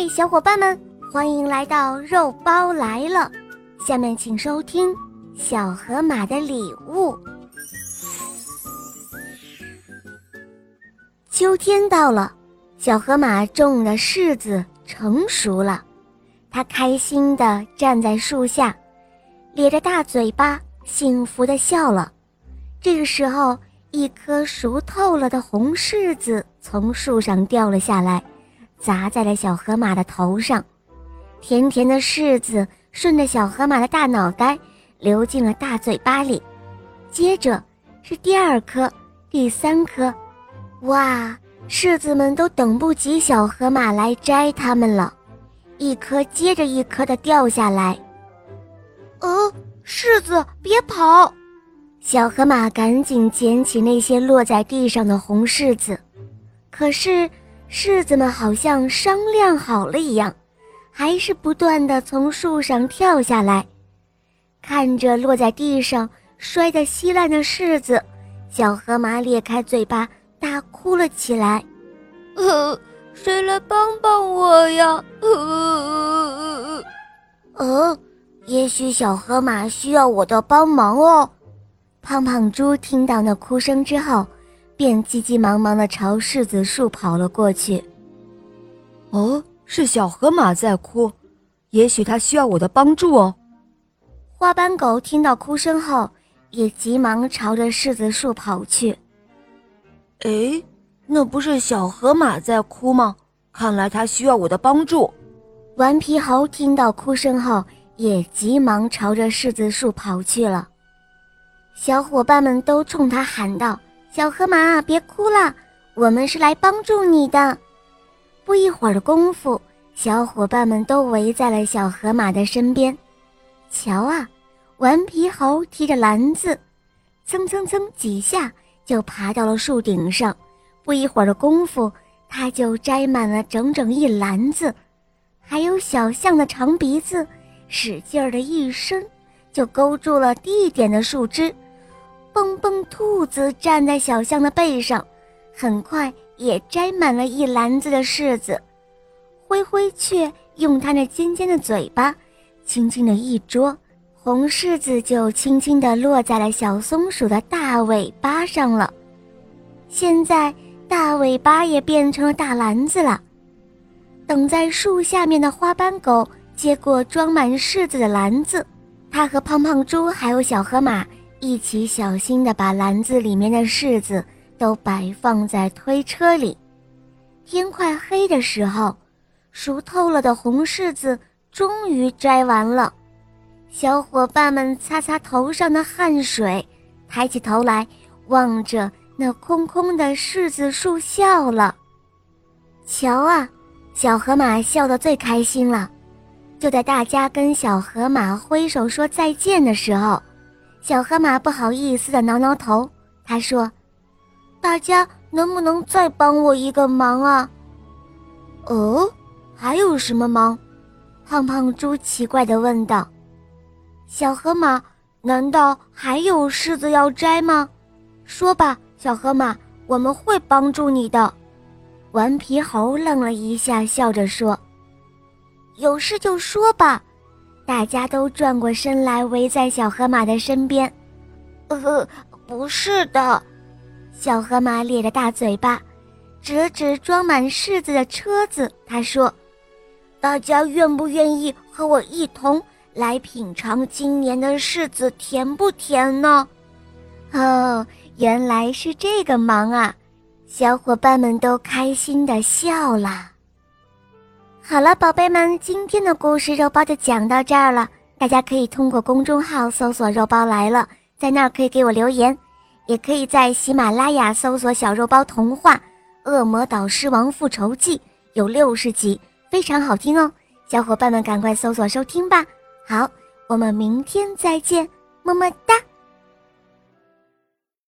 嗨，小伙伴们，欢迎来到肉包来了。下面请收听《小河马的礼物》。秋天到了，小河马种的柿子成熟了，它开心地站在树下，咧着大嘴巴，幸福地笑了。这个时候，一颗熟透了的红柿子从树上掉了下来。砸在了小河马的头上，甜甜的柿子顺着小河马的大脑袋流进了大嘴巴里。接着是第二颗、第三颗，哇！柿子们都等不及小河马来摘它们了，一颗接着一颗的掉下来。呃，柿子别跑！小河马赶紧捡起那些落在地上的红柿子，可是。柿子们好像商量好了一样，还是不断的从树上跳下来。看着落在地上摔得稀烂的柿子，小河马咧开嘴巴大哭了起来。呃，谁来帮帮我呀？呃，呃，也许小河马需要我的帮忙哦。胖胖猪听到那哭声之后。便急急忙忙地朝柿子树跑了过去。哦，是小河马在哭，也许它需要我的帮助哦。花斑狗听到哭声后，也急忙朝着柿子树跑去。哎，那不是小河马在哭吗？看来它需要我的帮助。顽皮猴听到哭声后，也急忙朝着柿子树跑去了。小伙伴们都冲他喊道。小河马，别哭了，我们是来帮助你的。不一会儿的功夫，小伙伴们都围在了小河马的身边。瞧啊，顽皮猴提着篮子，蹭蹭蹭几下就爬到了树顶上。不一会儿的功夫，他就摘满了整整一篮子。还有小象的长鼻子，使劲儿的一伸，就勾住了低一点的树枝。蹦蹦兔子站在小象的背上，很快也摘满了一篮子的柿子。灰灰雀用它那尖尖的嘴巴，轻轻的一啄，红柿子就轻轻地落在了小松鼠的大尾巴上了。现在大尾巴也变成了大篮子了。等在树下面的花斑狗接过装满柿子的篮子，它和胖胖猪还有小河马。一起小心地把篮子里面的柿子都摆放在推车里。天快黑的时候，熟透了的红柿子终于摘完了。小伙伴们擦擦头上的汗水，抬起头来望着那空空的柿子树笑了。瞧啊，小河马笑得最开心了。就在大家跟小河马挥手说再见的时候。小河马不好意思地挠挠头，他说：“大家能不能再帮我一个忙啊？”“哦，还有什么忙？”胖胖猪奇怪地问道。“小河马，难道还有柿子要摘吗？说吧，小河马，我们会帮助你的。”顽皮猴愣了一下，笑着说：“有事就说吧。”大家都转过身来，围在小河马的身边。呃，不是的，小河马咧着大嘴巴，指了指装满柿子的车子，他说：“大家愿不愿意和我一同来品尝今年的柿子甜不甜呢？”哦，原来是这个忙啊！小伙伴们都开心的笑了。好了，宝贝们，今天的故事肉包就讲到这儿了。大家可以通过公众号搜索“肉包来了”，在那儿可以给我留言，也可以在喜马拉雅搜索“小肉包童话《恶魔岛狮王复仇记》”，有六十集，非常好听哦。小伙伴们赶快搜索收听吧。好，我们明天再见，么么哒。